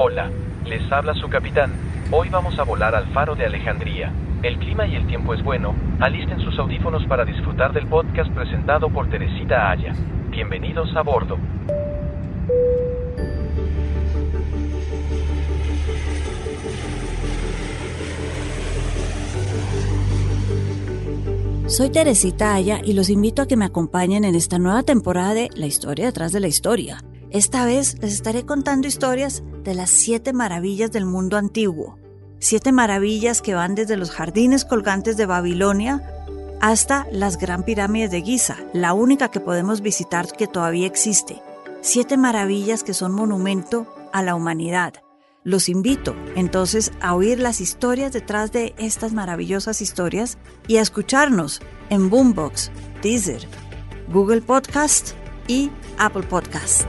Hola, les habla su capitán. Hoy vamos a volar al faro de Alejandría. El clima y el tiempo es bueno. Alisten sus audífonos para disfrutar del podcast presentado por Teresita Aya. Bienvenidos a bordo. Soy Teresita Aya y los invito a que me acompañen en esta nueva temporada de La historia detrás de la historia. Esta vez les estaré contando historias de las siete maravillas del mundo antiguo. Siete maravillas que van desde los jardines colgantes de Babilonia hasta las gran pirámides de Giza, la única que podemos visitar que todavía existe. Siete maravillas que son monumento a la humanidad. Los invito entonces a oír las historias detrás de estas maravillosas historias y a escucharnos en Boombox, Deezer, Google Podcast y Apple Podcast.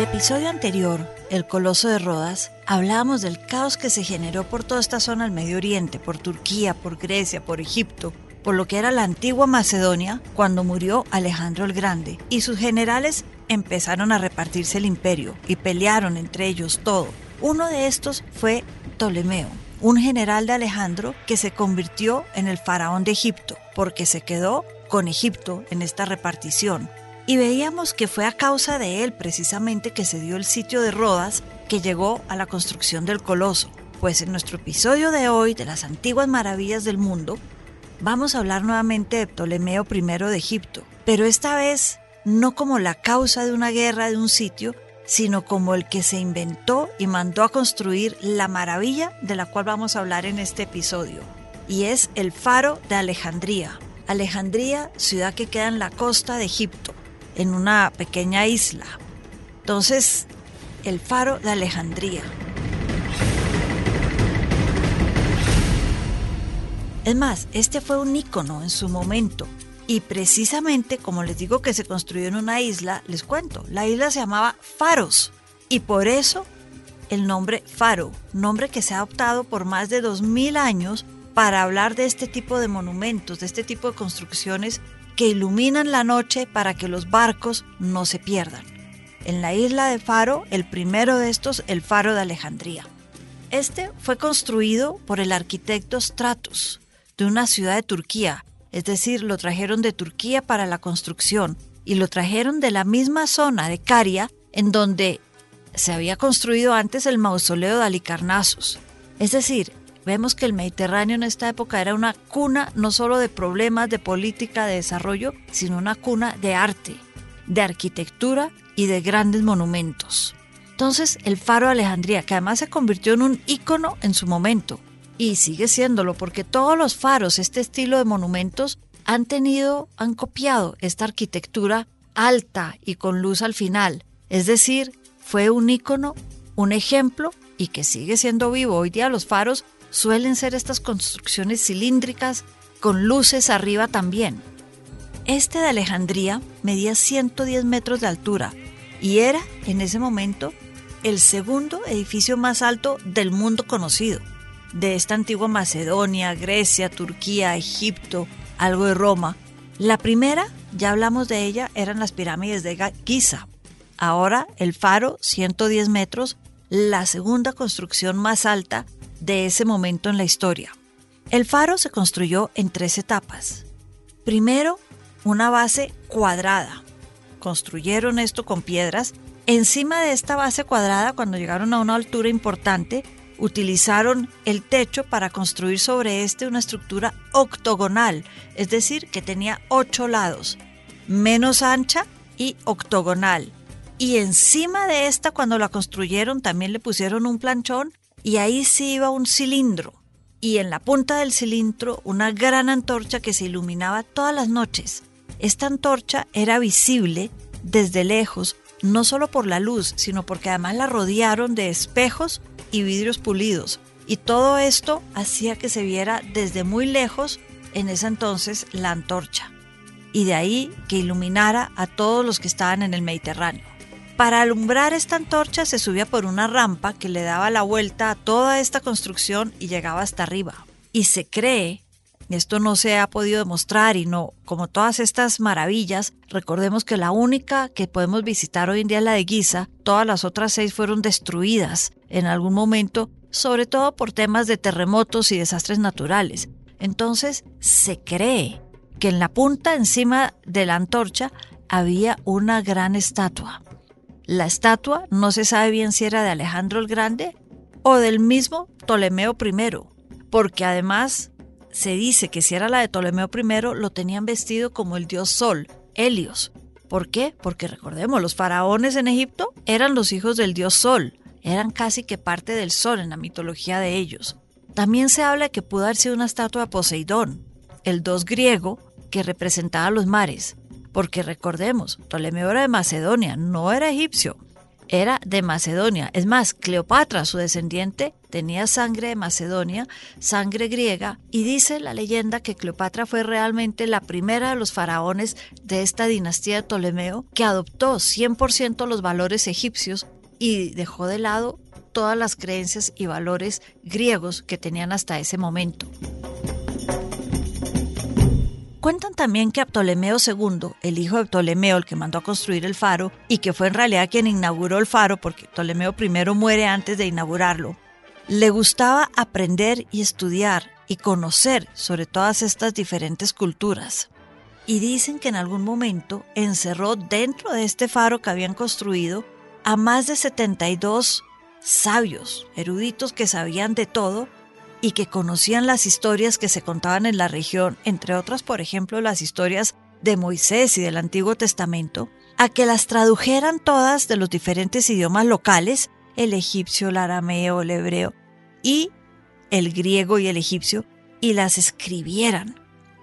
El episodio anterior, El Coloso de Rodas, hablábamos del caos que se generó por toda esta zona del Medio Oriente, por Turquía, por Grecia, por Egipto, por lo que era la antigua Macedonia cuando murió Alejandro el Grande, y sus generales empezaron a repartirse el imperio y pelearon entre ellos todo. Uno de estos fue Ptolomeo, un general de Alejandro que se convirtió en el faraón de Egipto, porque se quedó con Egipto en esta repartición y veíamos que fue a causa de él precisamente que se dio el sitio de Rodas que llegó a la construcción del coloso. Pues en nuestro episodio de hoy de las antiguas maravillas del mundo, vamos a hablar nuevamente de Ptolomeo I de Egipto, pero esta vez no como la causa de una guerra de un sitio, sino como el que se inventó y mandó a construir la maravilla de la cual vamos a hablar en este episodio, y es el faro de Alejandría. Alejandría, ciudad que queda en la costa de Egipto en una pequeña isla. Entonces, el faro de Alejandría. Es más, este fue un ícono en su momento. Y precisamente, como les digo que se construyó en una isla, les cuento, la isla se llamaba Faros. Y por eso el nombre Faro, nombre que se ha adoptado por más de 2000 años para hablar de este tipo de monumentos, de este tipo de construcciones que iluminan la noche para que los barcos no se pierdan. En la isla de Faro, el primero de estos, el Faro de Alejandría. Este fue construido por el arquitecto Stratus, de una ciudad de Turquía, es decir, lo trajeron de Turquía para la construcción y lo trajeron de la misma zona de Caria en donde se había construido antes el mausoleo de Alicarnassus. Es decir, Vemos que el Mediterráneo en esta época era una cuna no solo de problemas de política de desarrollo, sino una cuna de arte, de arquitectura y de grandes monumentos. Entonces, el faro de Alejandría, que además se convirtió en un ícono en su momento, y sigue siéndolo porque todos los faros, este estilo de monumentos, han tenido, han copiado esta arquitectura alta y con luz al final. Es decir, fue un ícono, un ejemplo y que sigue siendo vivo. Hoy día los faros suelen ser estas construcciones cilíndricas con luces arriba también. Este de Alejandría medía 110 metros de altura y era, en ese momento, el segundo edificio más alto del mundo conocido. De esta antigua Macedonia, Grecia, Turquía, Egipto, algo de Roma. La primera, ya hablamos de ella, eran las pirámides de Giza. Ahora el faro, 110 metros, la segunda construcción más alta de ese momento en la historia. El faro se construyó en tres etapas. Primero, una base cuadrada. Construyeron esto con piedras. Encima de esta base cuadrada, cuando llegaron a una altura importante, utilizaron el techo para construir sobre este una estructura octogonal, es decir, que tenía ocho lados, menos ancha y octogonal. Y encima de esta, cuando la construyeron, también le pusieron un planchón y ahí sí iba un cilindro y en la punta del cilindro una gran antorcha que se iluminaba todas las noches. Esta antorcha era visible desde lejos, no solo por la luz, sino porque además la rodearon de espejos y vidrios pulidos. Y todo esto hacía que se viera desde muy lejos en ese entonces la antorcha. Y de ahí que iluminara a todos los que estaban en el Mediterráneo. Para alumbrar esta antorcha se subía por una rampa que le daba la vuelta a toda esta construcción y llegaba hasta arriba. Y se cree, esto no se ha podido demostrar y no, como todas estas maravillas, recordemos que la única que podemos visitar hoy en día es la de Giza, todas las otras seis fueron destruidas en algún momento, sobre todo por temas de terremotos y desastres naturales. Entonces se cree que en la punta encima de la antorcha había una gran estatua. La estatua no se sabe bien si era de Alejandro el Grande o del mismo Ptolomeo I, porque además se dice que si era la de Ptolomeo I lo tenían vestido como el dios Sol, Helios. ¿Por qué? Porque recordemos, los faraones en Egipto eran los hijos del dios Sol, eran casi que parte del Sol en la mitología de ellos. También se habla que pudo haber sido una estatua de Poseidón, el dios griego que representaba los mares, porque recordemos, Ptolomeo era de Macedonia, no era egipcio, era de Macedonia. Es más, Cleopatra, su descendiente, tenía sangre de Macedonia, sangre griega, y dice la leyenda que Cleopatra fue realmente la primera de los faraones de esta dinastía de Ptolomeo que adoptó 100% los valores egipcios y dejó de lado todas las creencias y valores griegos que tenían hasta ese momento. Cuentan también que a Ptolomeo II, el hijo de Ptolomeo, el que mandó a construir el faro, y que fue en realidad quien inauguró el faro, porque Ptolomeo I muere antes de inaugurarlo, le gustaba aprender y estudiar y conocer sobre todas estas diferentes culturas. Y dicen que en algún momento encerró dentro de este faro que habían construido a más de 72 sabios, eruditos que sabían de todo y que conocían las historias que se contaban en la región, entre otras, por ejemplo, las historias de Moisés y del Antiguo Testamento, a que las tradujeran todas de los diferentes idiomas locales, el egipcio, el arameo, el hebreo y el griego y el egipcio, y las escribieran.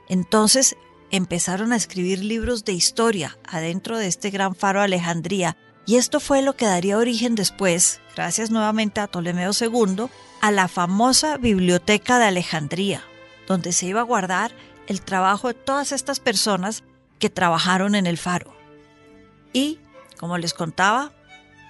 Entonces empezaron a escribir libros de historia adentro de este gran faro Alejandría, y esto fue lo que daría origen después, gracias nuevamente a Ptolomeo II, a la famosa Biblioteca de Alejandría, donde se iba a guardar el trabajo de todas estas personas que trabajaron en el faro. Y, como les contaba,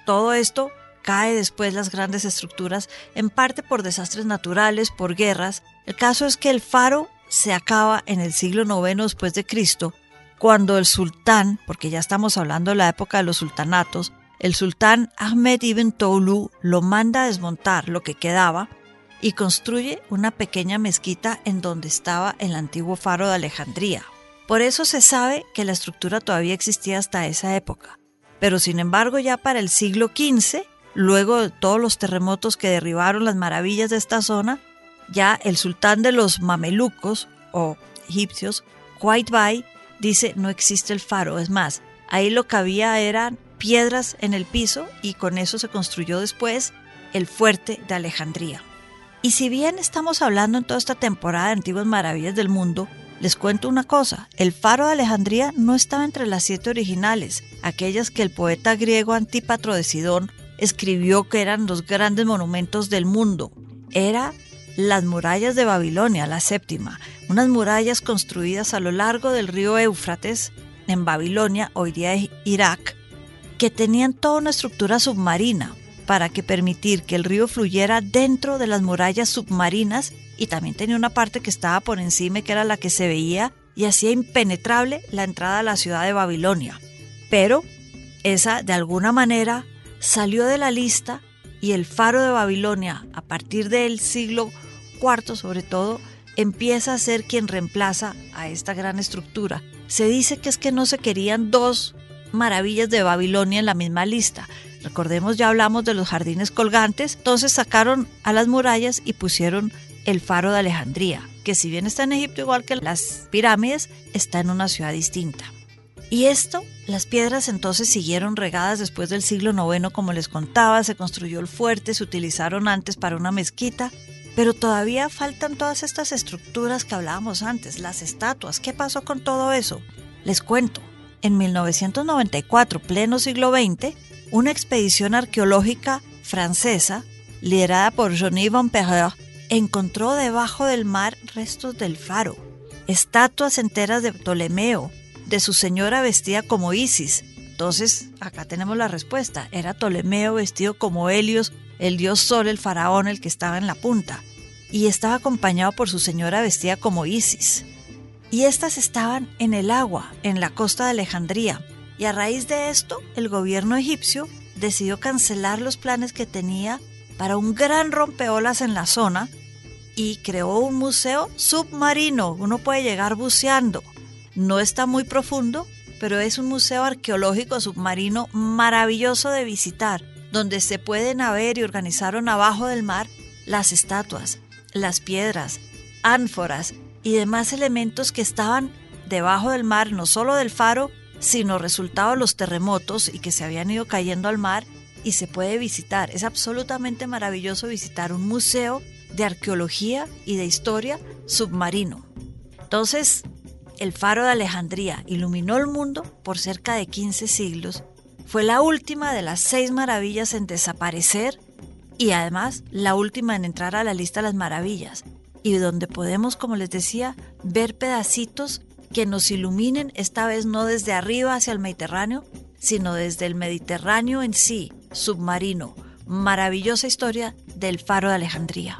todo esto cae después las grandes estructuras, en parte por desastres naturales, por guerras. El caso es que el faro se acaba en el siglo IX después de Cristo, cuando el sultán, porque ya estamos hablando de la época de los sultanatos, el sultán Ahmed ibn Toulu lo manda a desmontar lo que quedaba y construye una pequeña mezquita en donde estaba el antiguo faro de Alejandría. Por eso se sabe que la estructura todavía existía hasta esa época. Pero sin embargo ya para el siglo XV, luego de todos los terremotos que derribaron las maravillas de esta zona, ya el sultán de los mamelucos o egipcios, White dice no existe el faro, es más, ahí lo que había eran piedras en el piso y con eso se construyó después el fuerte de Alejandría. Y si bien estamos hablando en toda esta temporada de Antiguas Maravillas del Mundo, les cuento una cosa, el faro de Alejandría no estaba entre las siete originales, aquellas que el poeta griego Antípatro de Sidón escribió que eran los grandes monumentos del mundo. Era las murallas de Babilonia, la séptima, unas murallas construidas a lo largo del río Éufrates, en Babilonia, hoy día Irak, que tenían toda una estructura submarina para que permitir que el río fluyera dentro de las murallas submarinas y también tenía una parte que estaba por encima que era la que se veía y hacía impenetrable la entrada a la ciudad de Babilonia. Pero esa de alguna manera salió de la lista y el faro de Babilonia a partir del siglo IV sobre todo empieza a ser quien reemplaza a esta gran estructura. Se dice que es que no se querían dos maravillas de Babilonia en la misma lista. Recordemos, ya hablamos de los jardines colgantes, entonces sacaron a las murallas y pusieron el faro de Alejandría, que si bien está en Egipto igual que las pirámides, está en una ciudad distinta. Y esto, las piedras entonces siguieron regadas después del siglo IX, como les contaba, se construyó el fuerte, se utilizaron antes para una mezquita, pero todavía faltan todas estas estructuras que hablábamos antes, las estatuas. ¿Qué pasó con todo eso? Les cuento en 1994, pleno siglo XX, una expedición arqueológica francesa, liderada por Johnny Van Perreur, encontró debajo del mar restos del faro, estatuas enteras de Ptolomeo, de su señora vestida como Isis, Entonces, acá tenemos la respuesta. Era Ptolomeo vestido como Helios, el dios Sol, el faraón, el que estaba en la punta. Y estaba acompañado por su señora vestida como Isis. Y estas estaban en el agua, en la costa de Alejandría. Y a raíz de esto, el gobierno egipcio decidió cancelar los planes que tenía para un gran rompeolas en la zona y creó un museo submarino. Uno puede llegar buceando. No está muy profundo, pero es un museo arqueológico submarino maravilloso de visitar, donde se pueden ver y organizaron abajo del mar las estatuas, las piedras, ánforas y demás elementos que estaban debajo del mar, no solo del faro, sino resultado de los terremotos y que se habían ido cayendo al mar y se puede visitar. Es absolutamente maravilloso visitar un museo de arqueología y de historia submarino. Entonces, el faro de Alejandría iluminó el mundo por cerca de 15 siglos, fue la última de las seis maravillas en desaparecer y además la última en entrar a la lista de las maravillas, y donde podemos, como les decía, ver pedacitos que nos iluminen, esta vez no desde arriba hacia el Mediterráneo, sino desde el Mediterráneo en sí, submarino. Maravillosa historia del faro de Alejandría.